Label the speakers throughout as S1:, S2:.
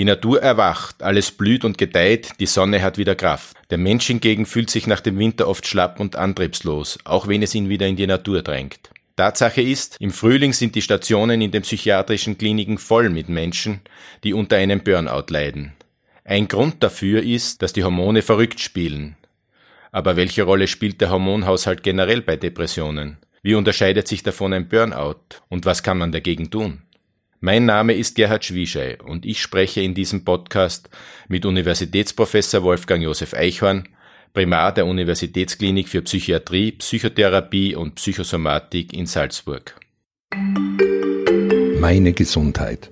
S1: Die Natur erwacht, alles blüht und gedeiht, die Sonne hat wieder Kraft. Der Mensch hingegen fühlt sich nach dem Winter oft schlapp und antriebslos, auch wenn es ihn wieder in die Natur drängt. Tatsache ist, im Frühling sind die Stationen in den psychiatrischen Kliniken voll mit Menschen, die unter einem Burnout leiden. Ein Grund dafür ist, dass die Hormone verrückt spielen. Aber welche Rolle spielt der Hormonhaushalt generell bei Depressionen? Wie unterscheidet sich davon ein Burnout? Und was kann man dagegen tun? Mein Name ist Gerhard Schwieschei und ich spreche in diesem Podcast mit Universitätsprofessor Wolfgang Josef Eichhorn, Primar der Universitätsklinik für Psychiatrie, Psychotherapie und Psychosomatik in Salzburg.
S2: Meine Gesundheit.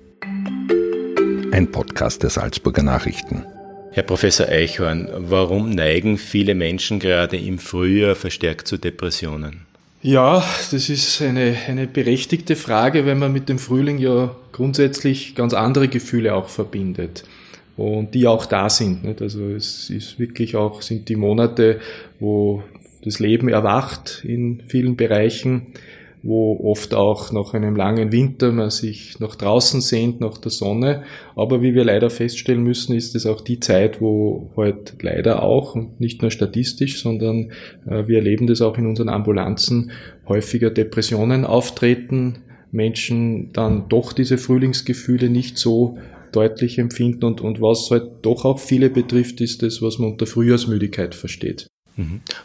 S2: Ein Podcast der Salzburger Nachrichten.
S1: Herr Professor Eichhorn, warum neigen viele Menschen gerade im Frühjahr verstärkt zu Depressionen?
S3: Ja, das ist eine, eine berechtigte Frage, wenn man mit dem Frühling ja grundsätzlich ganz andere Gefühle auch verbindet und die auch da sind. Nicht? Also es ist wirklich auch, sind die Monate, wo das Leben erwacht in vielen Bereichen wo oft auch nach einem langen Winter man sich nach draußen sehnt, nach der Sonne. Aber wie wir leider feststellen müssen, ist es auch die Zeit, wo halt leider auch, und nicht nur statistisch, sondern äh, wir erleben das auch in unseren Ambulanzen, häufiger Depressionen auftreten, Menschen dann doch diese Frühlingsgefühle nicht so deutlich empfinden und, und was halt doch auch viele betrifft, ist das, was man unter Frühjahrsmüdigkeit versteht.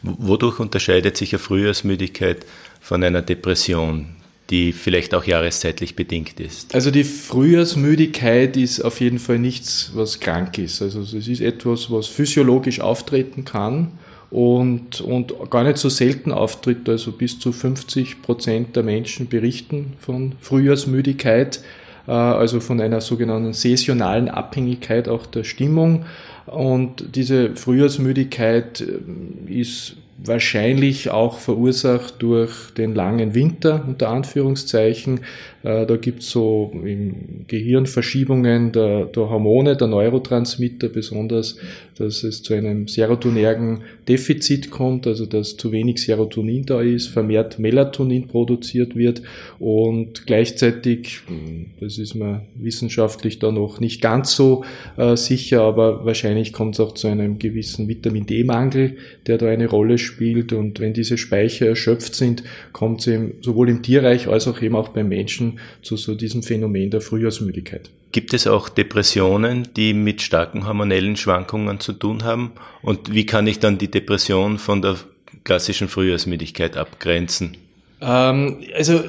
S1: Wodurch unterscheidet sich eine Frühjahrsmüdigkeit von einer Depression, die vielleicht auch jahreszeitlich bedingt ist?
S3: Also die Frühjahrsmüdigkeit ist auf jeden Fall nichts, was krank ist. Also es ist etwas, was physiologisch auftreten kann und, und gar nicht so selten auftritt. Also bis zu 50 Prozent der Menschen berichten von Frühjahrsmüdigkeit, äh, also von einer sogenannten saisonalen Abhängigkeit auch der Stimmung. Und diese Frühjahrsmüdigkeit äh, ist wahrscheinlich auch verursacht durch den langen Winter, unter Anführungszeichen. Äh, da gibt es so im Gehirn Verschiebungen der, der, Hormone, der Neurotransmitter, besonders, dass es zu einem serotonergen Defizit kommt, also dass zu wenig Serotonin da ist, vermehrt Melatonin produziert wird und gleichzeitig, hm, das ist man wissenschaftlich da noch nicht ganz so äh, sicher, aber wahrscheinlich kommt es auch zu einem gewissen Vitamin D-Mangel, der da eine Rolle spielt und wenn diese Speicher erschöpft sind, kommt es sowohl im Tierreich als auch eben auch beim Menschen zu so diesem Phänomen der Frühjahrsmüdigkeit.
S1: Gibt es auch Depressionen, die mit starken hormonellen Schwankungen zu tun haben? Und wie kann ich dann die Depression von der klassischen Frühjahrsmüdigkeit abgrenzen?
S3: Ähm, also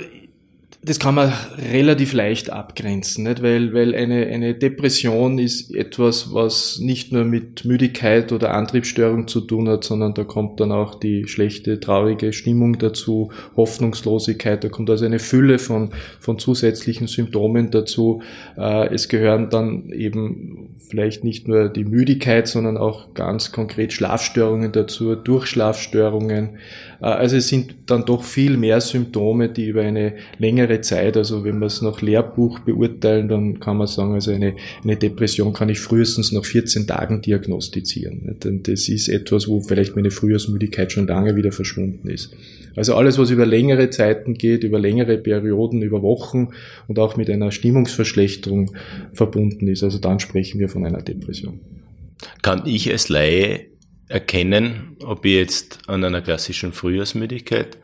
S3: das kann man relativ leicht abgrenzen, nicht? Weil, weil eine, eine Depression ist etwas, was nicht nur mit Müdigkeit oder Antriebsstörung zu tun hat, sondern da kommt dann auch die schlechte, traurige Stimmung dazu, Hoffnungslosigkeit, da kommt also eine Fülle von, von zusätzlichen Symptomen dazu. Äh, es gehören dann eben vielleicht nicht nur die Müdigkeit, sondern auch ganz konkret Schlafstörungen dazu, Durchschlafstörungen. Äh, also es sind dann doch viel mehr Symptome, die über eine längere Zeit, also wenn wir es nach Lehrbuch beurteilen, dann kann man sagen, also eine, eine Depression kann ich frühestens nach 14 Tagen diagnostizieren. Denn das ist etwas, wo vielleicht meine Frühjahrsmüdigkeit schon lange wieder verschwunden ist. Also alles, was über längere Zeiten geht, über längere Perioden, über Wochen und auch mit einer Stimmungsverschlechterung verbunden ist, also dann sprechen wir von einer Depression.
S1: Kann ich als Laie erkennen, ob ich jetzt an einer klassischen Frühjahrsmüdigkeit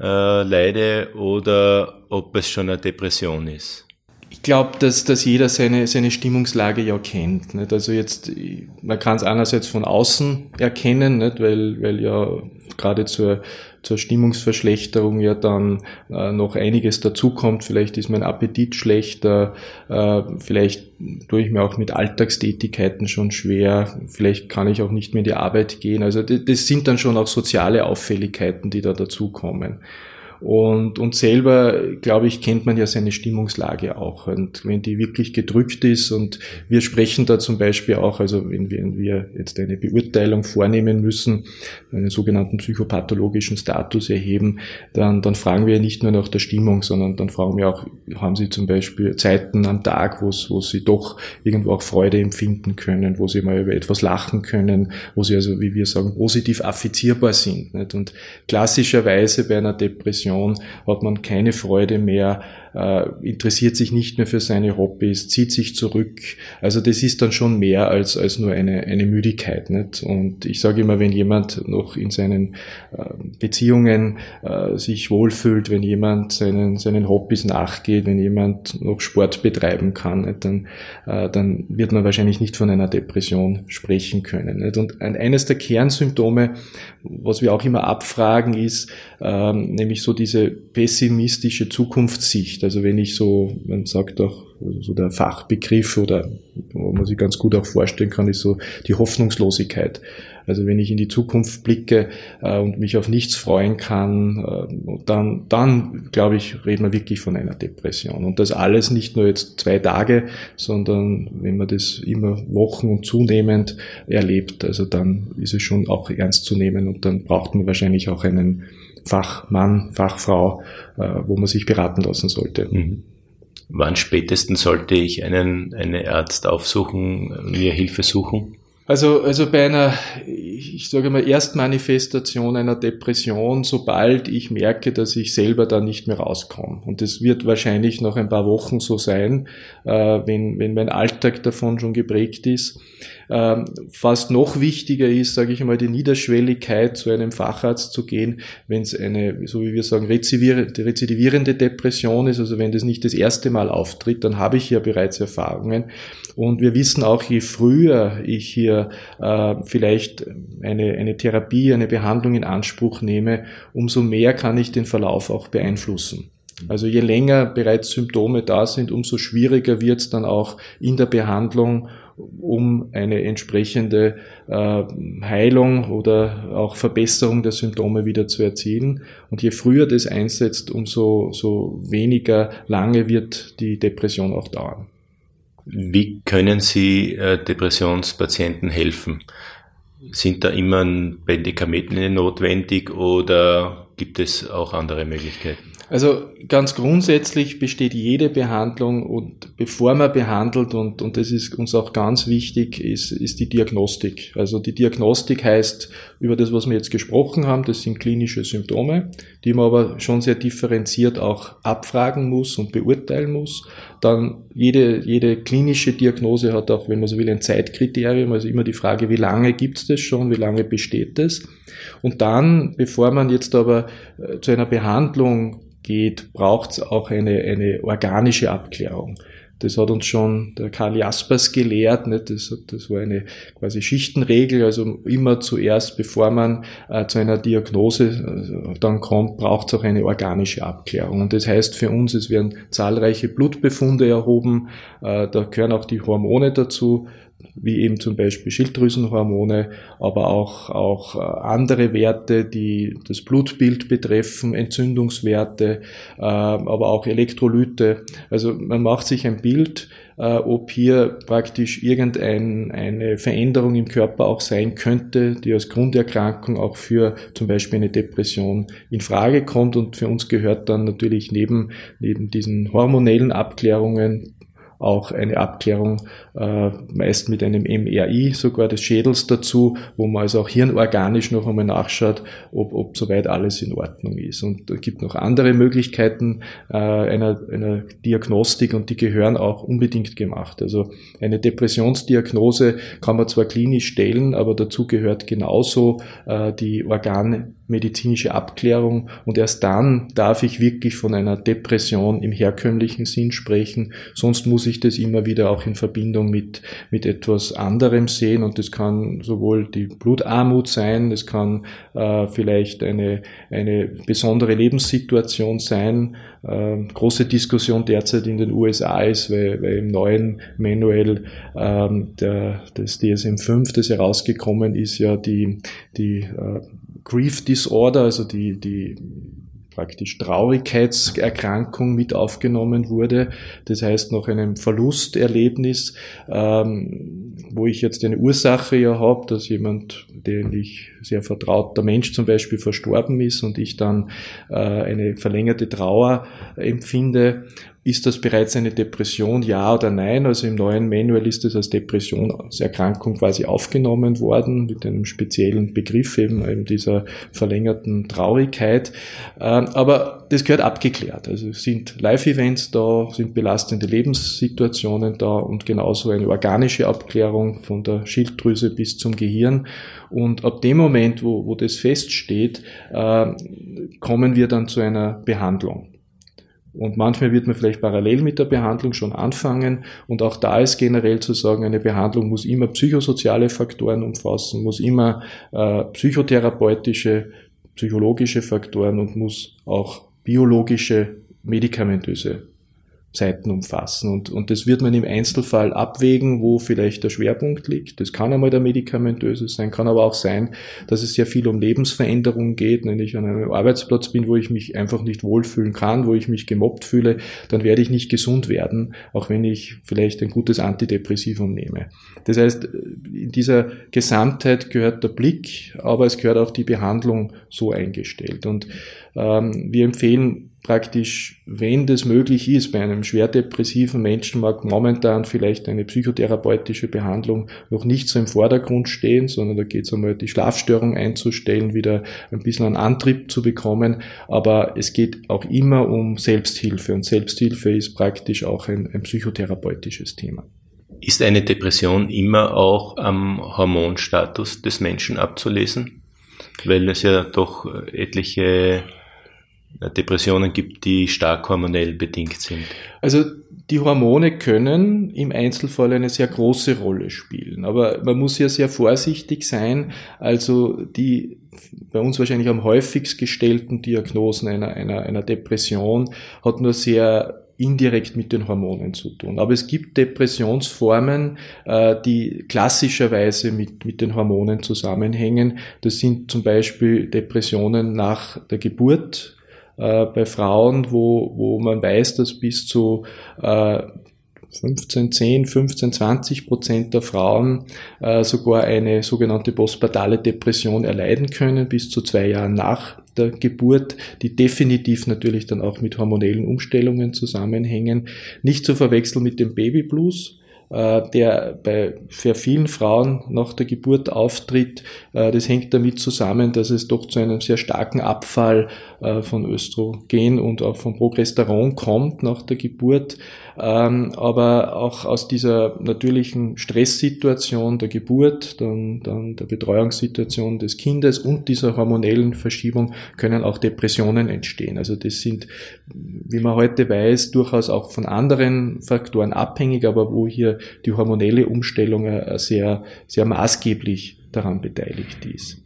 S1: äh, leide oder ob es schon eine Depression ist?
S3: Ich glaube, dass, dass jeder seine, seine Stimmungslage ja kennt. Nicht? Also jetzt, man kann es einerseits von außen erkennen, nicht? Weil, weil ja gerade zur zur Stimmungsverschlechterung ja dann äh, noch einiges dazukommt. Vielleicht ist mein Appetit schlechter, äh, vielleicht tue ich mir auch mit Alltagstätigkeiten schon schwer, vielleicht kann ich auch nicht mehr in die Arbeit gehen. Also das sind dann schon auch soziale Auffälligkeiten, die da dazukommen. Und, und selber, glaube ich, kennt man ja seine Stimmungslage auch. Und wenn die wirklich gedrückt ist und wir sprechen da zum Beispiel auch, also wenn wir, wenn wir jetzt eine Beurteilung vornehmen müssen, einen sogenannten psychopathologischen Status erheben, dann, dann fragen wir nicht nur nach der Stimmung, sondern dann fragen wir auch, haben Sie zum Beispiel Zeiten am Tag, wo, wo Sie doch irgendwo auch Freude empfinden können, wo Sie mal über etwas lachen können, wo Sie also, wie wir sagen, positiv affizierbar sind. Nicht? Und klassischerweise bei einer Depression Depression, hat man keine Freude mehr, äh, interessiert sich nicht mehr für seine Hobbys, zieht sich zurück. Also das ist dann schon mehr als, als nur eine, eine Müdigkeit. Nicht? Und ich sage immer, wenn jemand noch in seinen äh, Beziehungen äh, sich wohlfühlt, wenn jemand seinen, seinen Hobbys nachgeht, wenn jemand noch Sport betreiben kann, nicht? Dann, äh, dann wird man wahrscheinlich nicht von einer Depression sprechen können. Nicht? Und eines der Kernsymptome, was wir auch immer abfragen, ist ähm, nämlich so diese pessimistische Zukunftssicht. Also wenn ich so, man sagt auch so der Fachbegriff oder wo man sich ganz gut auch vorstellen kann, ist so die Hoffnungslosigkeit. Also wenn ich in die Zukunft blicke äh, und mich auf nichts freuen kann, äh, dann, dann glaube ich, reden wir wirklich von einer Depression. Und das alles nicht nur jetzt zwei Tage, sondern wenn man das immer Wochen und zunehmend erlebt, also dann ist es schon auch ernst zu nehmen und dann braucht man wahrscheinlich auch einen Fachmann, Fachfrau, äh, wo man sich beraten lassen sollte. Mhm.
S1: Wann spätestens sollte ich einen, einen Arzt aufsuchen, mir Hilfe suchen?
S3: Also, also bei einer, ich sage mal, Erstmanifestation einer Depression, sobald ich merke, dass ich selber da nicht mehr rauskomme. Und das wird wahrscheinlich noch ein paar Wochen so sein, äh, wenn, wenn mein Alltag davon schon geprägt ist. Ähm, fast noch wichtiger ist, sage ich mal, die Niederschwelligkeit, zu einem Facharzt zu gehen, wenn es eine, so wie wir sagen, rezidivierende Depression ist, also wenn das nicht das erste Mal auftritt, dann habe ich ja bereits Erfahrungen. Und wir wissen auch, je früher ich hier äh, vielleicht eine, eine Therapie, eine Behandlung in Anspruch nehme, umso mehr kann ich den Verlauf auch beeinflussen. Also je länger bereits Symptome da sind, umso schwieriger wird es dann auch in der Behandlung, um eine entsprechende äh, Heilung oder auch Verbesserung der Symptome wieder zu erzielen. Und je früher das einsetzt, umso so weniger lange wird die Depression auch dauern.
S1: Wie können Sie äh, Depressionspatienten helfen? Sind da immer Medikamente notwendig oder gibt es auch andere Möglichkeiten?
S3: Also ganz grundsätzlich besteht jede Behandlung und bevor man behandelt, und, und das ist uns auch ganz wichtig, ist, ist die Diagnostik. Also die Diagnostik heißt über das, was wir jetzt gesprochen haben, das sind klinische Symptome, die man aber schon sehr differenziert auch abfragen muss und beurteilen muss. Dann jede, jede klinische Diagnose hat auch, wenn man so will, ein Zeitkriterium, also immer die Frage, wie lange gibt es das schon, wie lange besteht das. Und dann, bevor man jetzt aber äh, zu einer Behandlung geht, braucht es auch eine, eine organische Abklärung. Das hat uns schon der Karl Jaspers gelehrt. Nicht? Das, das war eine quasi Schichtenregel. Also immer zuerst, bevor man äh, zu einer Diagnose äh, dann kommt, braucht es auch eine organische Abklärung. Und das heißt für uns, es werden zahlreiche Blutbefunde erhoben. Äh, da gehören auch die Hormone dazu wie eben zum Beispiel Schilddrüsenhormone, aber auch, auch äh, andere Werte, die das Blutbild betreffen, Entzündungswerte, äh, aber auch Elektrolyte. Also man macht sich ein Bild, äh, ob hier praktisch irgendeine Veränderung im Körper auch sein könnte, die als Grunderkrankung auch für zum Beispiel eine Depression in Frage kommt. Und für uns gehört dann natürlich neben, neben diesen hormonellen Abklärungen auch eine Abklärung äh, meist mit einem MRI sogar des Schädels dazu, wo man also auch hirnorganisch noch einmal nachschaut, ob, ob soweit alles in Ordnung ist. Und es gibt noch andere Möglichkeiten äh, einer, einer Diagnostik und die gehören auch unbedingt gemacht. Also eine Depressionsdiagnose kann man zwar klinisch stellen, aber dazu gehört genauso äh, die Organe medizinische Abklärung und erst dann darf ich wirklich von einer Depression im herkömmlichen Sinn sprechen. Sonst muss ich das immer wieder auch in Verbindung mit, mit etwas anderem sehen und das kann sowohl die Blutarmut sein, das kann äh, vielleicht eine, eine besondere Lebenssituation sein. Äh, große Diskussion derzeit in den USA ist, weil, weil im neuen Manual ähm, der, des DSM-5, das herausgekommen ist, ja die, die äh, Grief Disorder, also die, die praktisch Traurigkeitserkrankung mit aufgenommen wurde. Das heißt, nach einem Verlusterlebnis, ähm, wo ich jetzt eine Ursache ja habe, dass jemand, den ich sehr vertrauter Mensch zum Beispiel verstorben ist und ich dann äh, eine verlängerte Trauer empfinde ist das bereits eine Depression, ja oder nein? Also im neuen Manual ist es als Depression, als Erkrankung quasi aufgenommen worden, mit einem speziellen Begriff eben, eben dieser verlängerten Traurigkeit. Ähm, aber das gehört abgeklärt. Also sind Live-Events da, sind belastende Lebenssituationen da und genauso eine organische Abklärung von der Schilddrüse bis zum Gehirn. Und ab dem Moment, wo, wo das feststeht, äh, kommen wir dann zu einer Behandlung. Und manchmal wird man vielleicht parallel mit der Behandlung schon anfangen. Und auch da ist generell zu sagen, eine Behandlung muss immer psychosoziale Faktoren umfassen, muss immer äh, psychotherapeutische, psychologische Faktoren und muss auch biologische, medikamentöse Zeiten umfassen. Und, und das wird man im Einzelfall abwägen, wo vielleicht der Schwerpunkt liegt. Das kann einmal der medikamentöse sein, kann aber auch sein, dass es sehr viel um Lebensveränderung geht. Wenn ich an einem Arbeitsplatz bin, wo ich mich einfach nicht wohlfühlen kann, wo ich mich gemobbt fühle, dann werde ich nicht gesund werden, auch wenn ich vielleicht ein gutes Antidepressivum nehme. Das heißt, in dieser Gesamtheit gehört der Blick, aber es gehört auch die Behandlung so eingestellt. Und ähm, wir empfehlen praktisch, wenn das möglich ist, bei einem schwer depressiven Menschen mag momentan vielleicht eine psychotherapeutische Behandlung noch nicht so im Vordergrund stehen, sondern da geht es einmal die Schlafstörung einzustellen, wieder ein bisschen einen Antrieb zu bekommen. Aber es geht auch immer um Selbsthilfe und Selbsthilfe ist praktisch auch ein, ein psychotherapeutisches Thema.
S1: Ist eine Depression immer auch am Hormonstatus des Menschen abzulesen? Weil es ja doch etliche Depressionen gibt, die stark hormonell bedingt sind?
S3: Also die Hormone können im Einzelfall eine sehr große Rolle spielen, aber man muss ja sehr vorsichtig sein. Also die bei uns wahrscheinlich am häufigst gestellten Diagnosen einer, einer, einer Depression hat nur sehr indirekt mit den Hormonen zu tun. Aber es gibt Depressionsformen, äh, die klassischerweise mit, mit den Hormonen zusammenhängen. Das sind zum Beispiel Depressionen nach der Geburt, äh, bei Frauen, wo, wo man weiß, dass bis zu äh, 15, 10, 15, 20 Prozent der Frauen äh, sogar eine sogenannte postpartale Depression erleiden können, bis zu zwei Jahren nach der Geburt, die definitiv natürlich dann auch mit hormonellen Umstellungen zusammenhängen. Nicht zu verwechseln mit dem Babyblues, der bei sehr vielen Frauen nach der Geburt auftritt. Äh, das hängt damit zusammen, dass es doch zu einem sehr starken Abfall äh, von Östrogen und auch von Progesteron kommt nach der Geburt. Ähm, aber auch aus dieser natürlichen Stresssituation der Geburt, dann, dann der Betreuungssituation des Kindes und dieser hormonellen Verschiebung können auch Depressionen entstehen. Also das sind, wie man heute weiß, durchaus auch von anderen Faktoren abhängig, aber wo hier die hormonelle Umstellung äh, sehr, sehr maßgeblich daran beteiligt ist.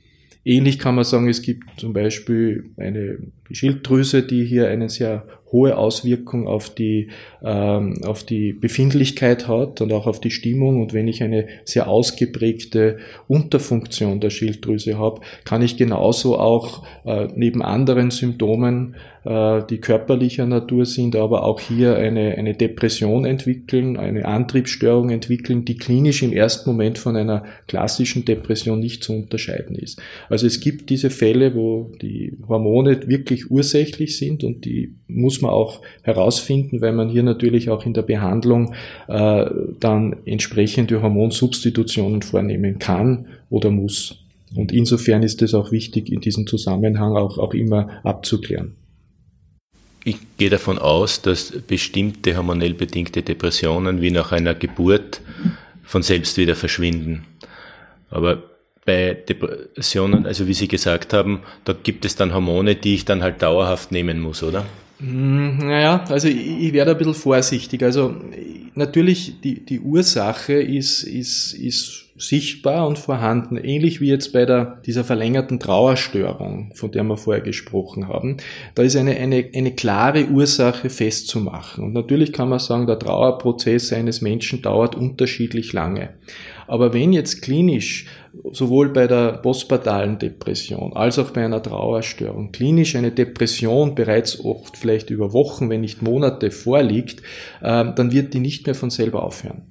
S3: Ähnlich kann man sagen, es gibt zum Beispiel eine Schilddrüse, die hier eine sehr hohe Auswirkung auf die, ähm, auf die Befindlichkeit hat und auch auf die Stimmung. Und wenn ich eine sehr ausgeprägte Unterfunktion der Schilddrüse habe, kann ich genauso auch äh, neben anderen Symptomen äh, die körperlicher Natur sind, aber auch hier eine, eine Depression entwickeln, eine Antriebsstörung entwickeln, die klinisch im ersten Moment von einer klassischen Depression nicht zu unterscheiden ist. Also es gibt diese Fälle, wo die Hormone wirklich ursächlich sind und die muss man auch herausfinden, weil man hier natürlich auch in der Behandlung äh, dann entsprechende Hormonsubstitutionen vornehmen kann oder muss. Und insofern ist es auch wichtig, in diesem Zusammenhang auch, auch immer abzuklären.
S1: Ich gehe davon aus, dass bestimmte hormonell bedingte Depressionen wie nach einer Geburt von selbst wieder verschwinden. Aber bei Depressionen, also wie Sie gesagt haben, da gibt es dann Hormone, die ich dann halt dauerhaft nehmen muss, oder?
S3: Hm, naja, also ich, ich werde ein bisschen vorsichtig. Also natürlich, die, die Ursache ist, ist, ist sichtbar und vorhanden, ähnlich wie jetzt bei der, dieser verlängerten Trauerstörung, von der wir vorher gesprochen haben. Da ist eine, eine, eine klare Ursache festzumachen. Und natürlich kann man sagen, der Trauerprozess eines Menschen dauert unterschiedlich lange. Aber wenn jetzt klinisch sowohl bei der postpartalen Depression als auch bei einer Trauerstörung klinisch eine Depression bereits oft vielleicht über Wochen, wenn nicht Monate vorliegt, ähm, dann wird die nicht mehr von selber aufhören.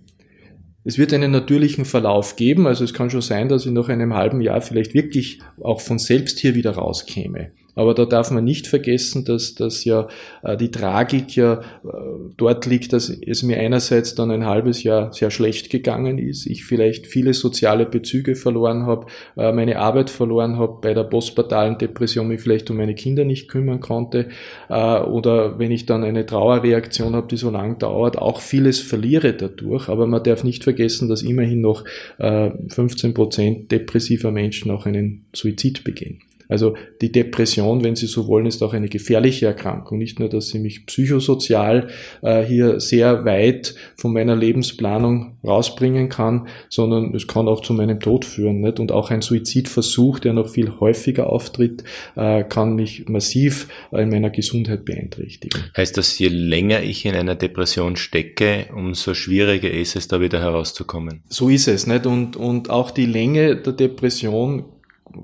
S3: Es wird einen natürlichen Verlauf geben, also es kann schon sein, dass ich nach einem halben Jahr vielleicht wirklich auch von selbst hier wieder rauskäme. Aber da darf man nicht vergessen, dass, dass ja äh, die Tragik ja äh, dort liegt, dass es mir einerseits dann ein halbes Jahr sehr schlecht gegangen ist, ich vielleicht viele soziale Bezüge verloren habe, äh, meine Arbeit verloren habe, bei der postpartalen Depression mich vielleicht um meine Kinder nicht kümmern konnte oder wenn ich dann eine Trauerreaktion habe, die so lang dauert, auch vieles verliere dadurch. Aber man darf nicht vergessen, dass immerhin noch äh, 15 Prozent depressiver Menschen auch einen Suizid begehen. Also die Depression, wenn Sie so wollen, ist auch eine gefährliche Erkrankung. Nicht nur, dass sie mich psychosozial äh, hier sehr weit von meiner Lebensplanung rausbringen kann, sondern es kann auch zu meinem Tod führen. Nicht? Und auch ein Suizidversuch, der noch viel häufiger auftritt, äh, kann mich massiv in meiner Gesundheit beeinträchtigen.
S1: Heißt das, je länger ich in einer Depression stecke, umso schwieriger ist es, da wieder herauszukommen?
S3: So ist es. Nicht? Und, und auch die Länge der Depression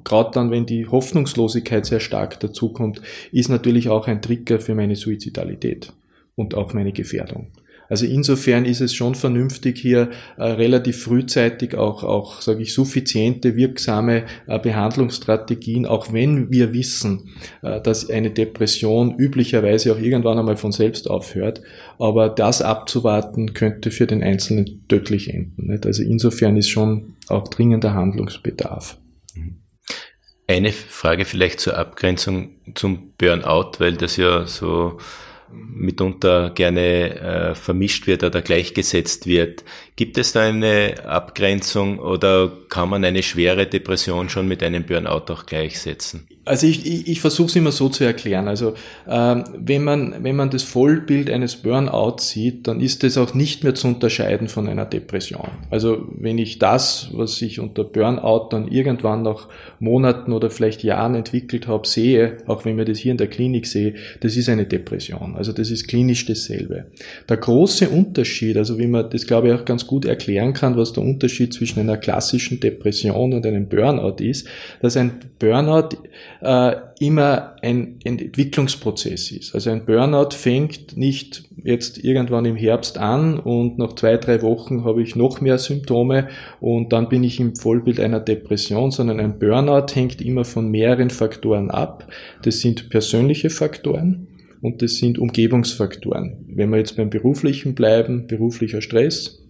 S3: gerade dann, wenn die Hoffnungslosigkeit sehr stark dazukommt, ist natürlich auch ein Trigger für meine Suizidalität und auch meine Gefährdung. Also insofern ist es schon vernünftig, hier äh, relativ frühzeitig auch, auch sage ich, suffiziente, wirksame äh, Behandlungsstrategien, auch wenn wir wissen, äh, dass eine Depression üblicherweise auch irgendwann einmal von selbst aufhört. Aber das abzuwarten könnte für den Einzelnen tödlich enden. Nicht? Also insofern ist schon auch dringender Handlungsbedarf. Mhm.
S1: Eine Frage vielleicht zur Abgrenzung zum Burnout, weil das ja so mitunter gerne äh, vermischt wird oder gleichgesetzt wird. Gibt es da eine Abgrenzung oder kann man eine schwere Depression schon mit einem Burnout auch gleichsetzen?
S3: Also ich, ich, ich versuche es immer so zu erklären. Also ähm, wenn, man, wenn man das Vollbild eines Burnout sieht, dann ist das auch nicht mehr zu unterscheiden von einer Depression. Also wenn ich das, was ich unter Burnout dann irgendwann nach Monaten oder vielleicht Jahren entwickelt habe, sehe, auch wenn wir das hier in der Klinik sehe, das ist eine Depression. Also das ist klinisch dasselbe. Der große Unterschied, also wie man das glaube ich auch ganz gut erklären kann, was der Unterschied zwischen einer klassischen Depression und einem Burnout ist, dass ein Burnout äh, immer ein Entwicklungsprozess ist. Also ein Burnout fängt nicht jetzt irgendwann im Herbst an und nach zwei, drei Wochen habe ich noch mehr Symptome und dann bin ich im Vollbild einer Depression, sondern ein Burnout hängt immer von mehreren Faktoren ab. Das sind persönliche Faktoren und das sind Umgebungsfaktoren. Wenn wir jetzt beim beruflichen bleiben, beruflicher Stress,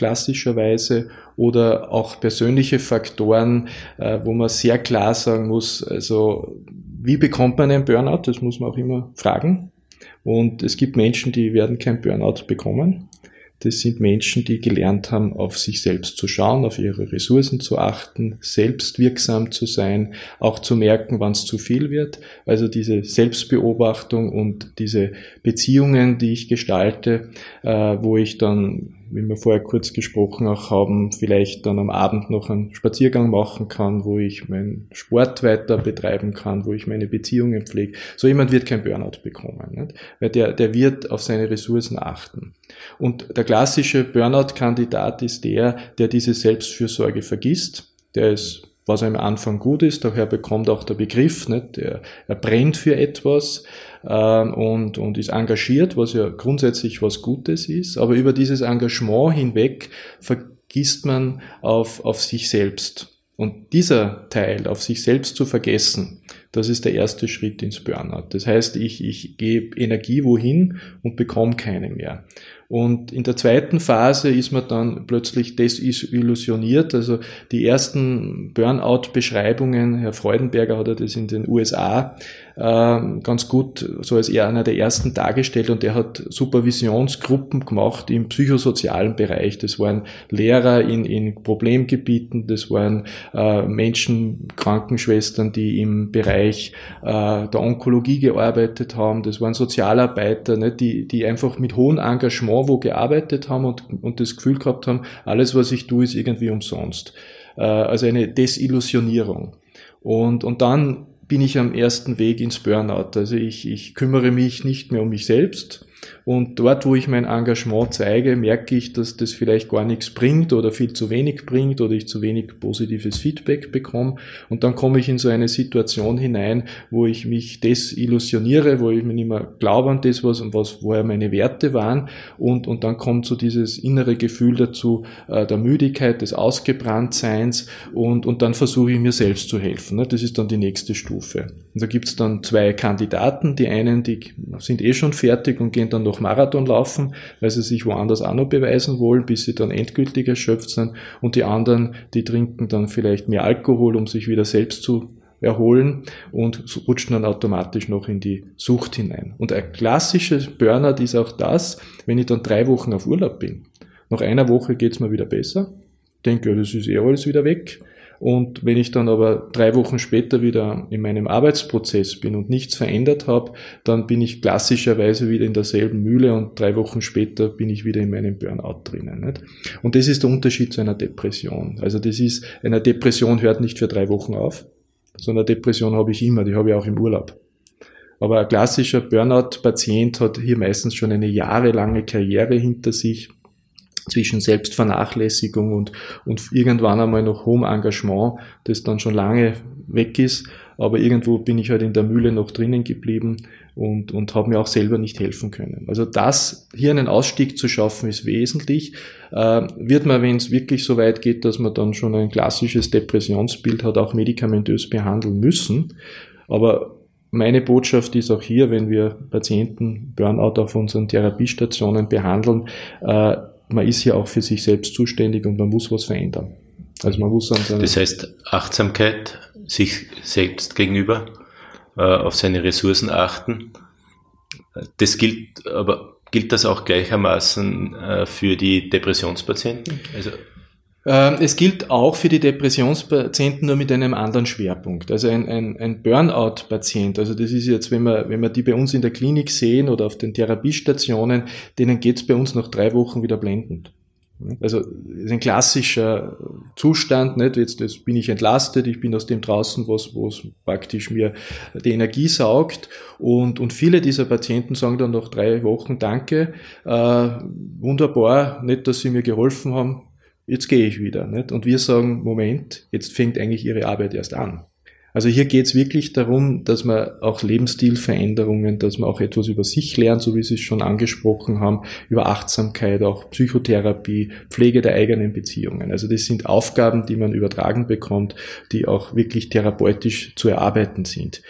S3: klassischerweise oder auch persönliche Faktoren, äh, wo man sehr klar sagen muss, also wie bekommt man einen Burnout? Das muss man auch immer fragen. Und es gibt Menschen, die werden kein Burnout bekommen. Das sind Menschen, die gelernt haben, auf sich selbst zu schauen, auf ihre Ressourcen zu achten, selbstwirksam zu sein, auch zu merken, wann es zu viel wird. Also diese Selbstbeobachtung und diese Beziehungen, die ich gestalte, äh, wo ich dann wie wir vorher kurz gesprochen auch haben, vielleicht dann am Abend noch einen Spaziergang machen kann, wo ich meinen Sport weiter betreiben kann, wo ich meine Beziehungen pflege. So jemand wird kein Burnout bekommen, nicht? weil der, der wird auf seine Ressourcen achten. Und der klassische Burnout-Kandidat ist der, der diese Selbstfürsorge vergisst, der ist was am Anfang gut ist, daher bekommt auch der Begriff, nicht? Er, er brennt für etwas, ähm, und, und ist engagiert, was ja grundsätzlich was Gutes ist. Aber über dieses Engagement hinweg vergisst man auf, auf sich selbst. Und dieser Teil, auf sich selbst zu vergessen, das ist der erste Schritt ins Burnout. Das heißt, ich, ich gebe Energie wohin und bekomme keine mehr. Und in der zweiten Phase ist man dann plötzlich desillusioniert. Also die ersten Burnout-Beschreibungen, Herr Freudenberger hat das in den USA ähm, ganz gut so als er einer der ersten dargestellt und der hat Supervisionsgruppen gemacht im psychosozialen Bereich. Das waren Lehrer in, in Problemgebieten, das waren äh, Menschen, Krankenschwestern, die im Bereich äh, der Onkologie gearbeitet haben, das waren Sozialarbeiter, ne, die, die einfach mit hohem Engagement wo gearbeitet haben und, und das Gefühl gehabt haben, alles, was ich tue, ist irgendwie umsonst. Äh, also eine Desillusionierung. Und, und dann bin ich am ersten Weg ins Burnout. Also ich, ich kümmere mich nicht mehr um mich selbst, und dort, wo ich mein Engagement zeige, merke ich, dass das vielleicht gar nichts bringt oder viel zu wenig bringt oder ich zu wenig positives Feedback bekomme. Und dann komme ich in so eine Situation hinein, wo ich mich desillusioniere, wo ich mir nicht mehr glaube an das, was, was vorher meine Werte waren. Und, und dann kommt so dieses innere Gefühl dazu, äh, der Müdigkeit, des Ausgebranntseins. Und, und dann versuche ich mir selbst zu helfen. Ne? Das ist dann die nächste Stufe. da gibt's dann zwei Kandidaten. Die einen, die sind eh schon fertig und gehen dann noch Marathon laufen, weil sie sich woanders auch noch beweisen wollen, bis sie dann endgültig erschöpft sind. Und die anderen, die trinken dann vielleicht mehr Alkohol, um sich wieder selbst zu erholen und rutschen dann automatisch noch in die Sucht hinein. Und ein klassisches Burnout ist auch das, wenn ich dann drei Wochen auf Urlaub bin. Nach einer Woche geht's mir wieder besser. Denke, das ist eh alles wieder weg. Und wenn ich dann aber drei Wochen später wieder in meinem Arbeitsprozess bin und nichts verändert habe, dann bin ich klassischerweise wieder in derselben Mühle und drei Wochen später bin ich wieder in meinem Burnout drinnen. Nicht? Und das ist der Unterschied zu einer Depression. Also das ist, eine Depression hört nicht für drei Wochen auf, so eine Depression habe ich immer, die habe ich auch im Urlaub. Aber ein klassischer Burnout-Patient hat hier meistens schon eine jahrelange Karriere hinter sich zwischen Selbstvernachlässigung und, und irgendwann einmal noch hohem Engagement, das dann schon lange weg ist. Aber irgendwo bin ich halt in der Mühle noch drinnen geblieben und, und habe mir auch selber nicht helfen können. Also das, hier einen Ausstieg zu schaffen, ist wesentlich. Äh, wird man, wenn es wirklich so weit geht, dass man dann schon ein klassisches Depressionsbild hat, auch medikamentös behandeln müssen. Aber meine Botschaft ist auch hier, wenn wir Patienten Burnout auf unseren Therapiestationen behandeln, äh, man ist ja auch für sich selbst zuständig und man muss was verändern.
S1: Also man muss an Das heißt Achtsamkeit sich selbst gegenüber, äh, auf seine Ressourcen achten. Das gilt aber gilt das auch gleichermaßen äh, für die Depressionspatienten?
S3: Also es gilt auch für die Depressionspatienten nur mit einem anderen Schwerpunkt. Also ein, ein, ein Burnout-Patient, also das ist jetzt, wenn wir, wenn wir die bei uns in der Klinik sehen oder auf den Therapiestationen, denen geht es bei uns nach drei Wochen wieder blendend. Also ist ein klassischer Zustand, nicht? Jetzt, jetzt bin ich entlastet, ich bin aus dem draußen, was, was praktisch mir die Energie saugt. Und, und viele dieser Patienten sagen dann nach drei Wochen Danke, äh, wunderbar, nicht, dass Sie mir geholfen haben, jetzt gehe ich wieder. Nicht? Und wir sagen, Moment, jetzt fängt eigentlich Ihre Arbeit erst an. Also hier geht es wirklich darum, dass man auch Lebensstilveränderungen, dass man auch etwas über sich lernt, so wie Sie es schon angesprochen haben, über Achtsamkeit, auch Psychotherapie, Pflege der eigenen Beziehungen. Also das sind Aufgaben, die man übertragen bekommt, die auch wirklich therapeutisch zu erarbeiten sind.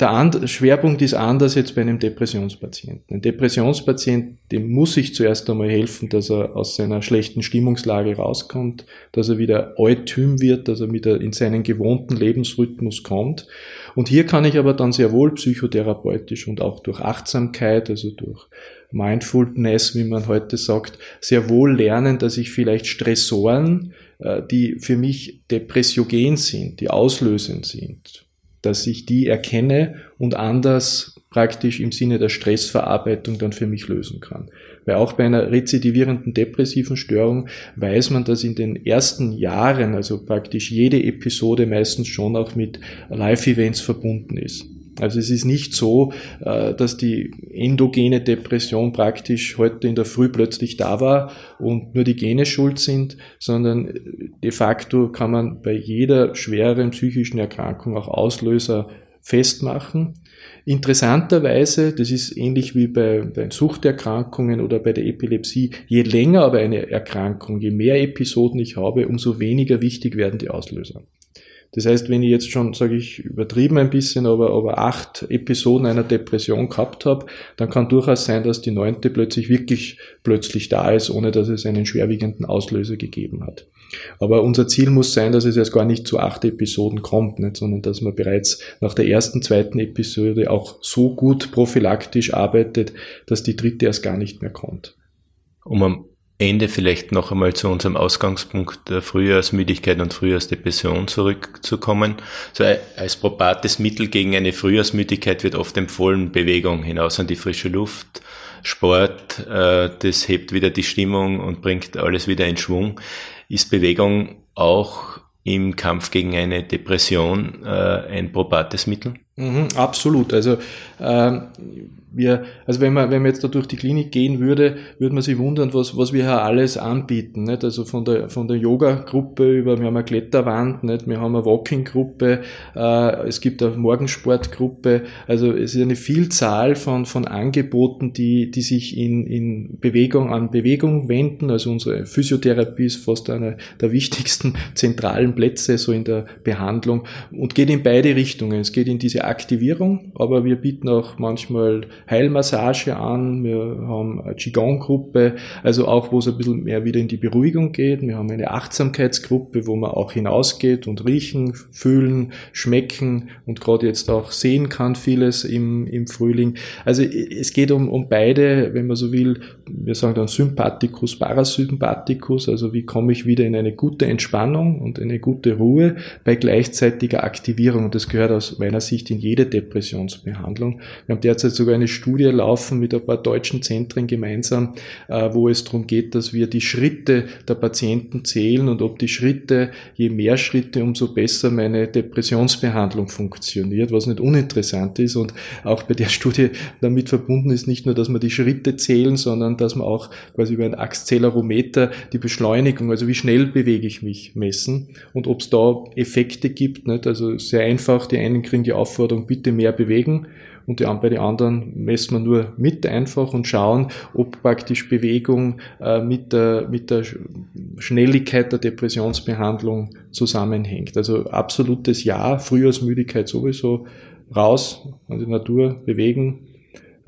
S3: Der Schwerpunkt ist anders jetzt bei einem Depressionspatienten. Ein Depressionspatient, dem muss ich zuerst einmal helfen, dass er aus seiner schlechten Stimmungslage rauskommt, dass er wieder eutym wird, dass er wieder in seinen gewohnten Lebensrhythmus kommt. Und hier kann ich aber dann sehr wohl psychotherapeutisch und auch durch Achtsamkeit, also durch Mindfulness, wie man heute sagt, sehr wohl lernen, dass ich vielleicht Stressoren, äh, die für mich depressiogen sind, die auslösend sind, dass ich die erkenne und anders praktisch im Sinne der Stressverarbeitung dann für mich lösen kann. Weil auch bei einer rezidivierenden depressiven Störung weiß man, dass in den ersten Jahren, also praktisch jede Episode meistens schon auch mit Live-Events verbunden ist. Also es ist nicht so, äh, dass die endogene Depression praktisch heute in der Früh plötzlich da war und nur die Gene schuld sind, sondern de facto kann man bei jeder schweren psychischen Erkrankung auch Auslöser festmachen. Interessanterweise, das ist ähnlich wie bei, bei Suchterkrankungen oder bei der Epilepsie, je länger aber eine Erkrankung, je mehr Episoden ich habe, umso weniger wichtig werden die Auslöser. Das heißt, wenn ich jetzt schon, sage ich, übertrieben ein bisschen, aber, aber acht Episoden einer Depression gehabt habe, dann kann durchaus sein, dass die neunte plötzlich wirklich plötzlich da ist, ohne dass es einen schwerwiegenden Auslöser gegeben hat. Aber unser Ziel muss sein, dass es erst gar nicht zu acht Episoden kommt, nicht, sondern dass man bereits nach der ersten, zweiten Episode auch so gut prophylaktisch arbeitet, dass die dritte erst gar nicht mehr kommt.
S1: Um am Ende vielleicht noch einmal zu unserem Ausgangspunkt der Frühjahrsmüdigkeit und Frühjahrsdepression zurückzukommen. So als probates Mittel gegen eine Frühjahrsmüdigkeit wird oft empfohlen Bewegung hinaus an die frische Luft, Sport, äh, das hebt wieder die Stimmung und bringt alles wieder in Schwung. Ist Bewegung auch im Kampf gegen eine Depression äh, ein probates Mittel?
S3: Mhm, absolut. Also ähm, wir, also wenn man, wenn man jetzt da durch die Klinik gehen würde, würde man sich wundern, was, was wir hier alles anbieten. Nicht? Also von der, von der Yoga-Gruppe über, wir haben eine Kletterwand, nicht? wir haben eine Walking-Gruppe, äh, es gibt eine Morgensportgruppe. Also es ist eine Vielzahl von, von Angeboten, die, die sich in, in Bewegung an Bewegung wenden. Also unsere Physiotherapie ist fast einer der wichtigsten zentralen Plätze so in der Behandlung und geht in beide Richtungen. Es geht in diese Aktivierung, aber wir bieten auch manchmal Heilmassage an, wir haben eine Qigong-Gruppe, also auch, wo es ein bisschen mehr wieder in die Beruhigung geht. Wir haben eine Achtsamkeitsgruppe, wo man auch hinausgeht und riechen, fühlen, schmecken und gerade jetzt auch sehen kann vieles im, im Frühling. Also es geht um, um beide, wenn man so will, wir sagen dann Sympathikus, Parasympathikus, also wie komme ich wieder in eine gute Entspannung und eine gute Ruhe bei gleichzeitiger Aktivierung. Und das gehört aus meiner Sicht in jede Depressionsbehandlung. Wir haben derzeit sogar eine Studie laufen mit ein paar deutschen Zentren gemeinsam, äh, wo es darum geht, dass wir die Schritte der Patienten zählen und ob die Schritte, je mehr Schritte, umso besser meine Depressionsbehandlung funktioniert, was nicht uninteressant ist. Und auch bei der Studie damit verbunden ist nicht nur, dass wir die Schritte zählen, sondern dass man auch quasi über ein Accelerometer die Beschleunigung, also wie schnell bewege ich mich, messen und ob es da Effekte gibt. Nicht? Also sehr einfach, die einen kriegen die Aufforderung, bitte mehr bewegen und die, bei den anderen messen wir nur mit einfach und schauen, ob praktisch Bewegung äh, mit, der, mit der Schnelligkeit der Depressionsbehandlung zusammenhängt. Also absolutes Ja, Frühjahrsmüdigkeit sowieso, raus an die Natur, bewegen,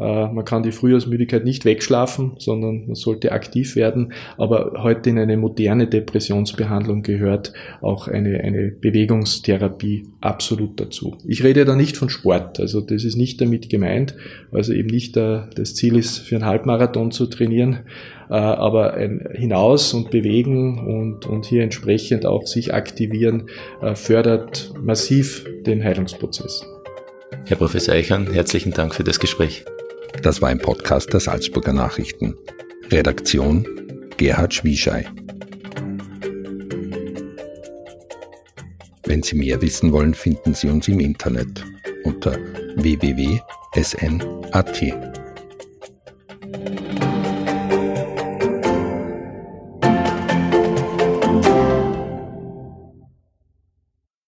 S3: man kann die Frühjahrsmüdigkeit nicht wegschlafen, sondern man sollte aktiv werden. Aber heute in eine moderne Depressionsbehandlung gehört auch eine, eine Bewegungstherapie absolut dazu. Ich rede da nicht von Sport, also das ist nicht damit gemeint. Also eben nicht der, das Ziel ist, für einen Halbmarathon zu trainieren, äh, aber hinaus und bewegen und, und hier entsprechend auch sich aktivieren äh, fördert massiv den Heilungsprozess.
S1: Herr Professor Eichern, herzlichen Dank für das Gespräch.
S2: Das war ein Podcast der Salzburger Nachrichten. Redaktion Gerhard Schwieschei. Wenn Sie mehr wissen wollen, finden Sie uns im Internet unter www.sn.at.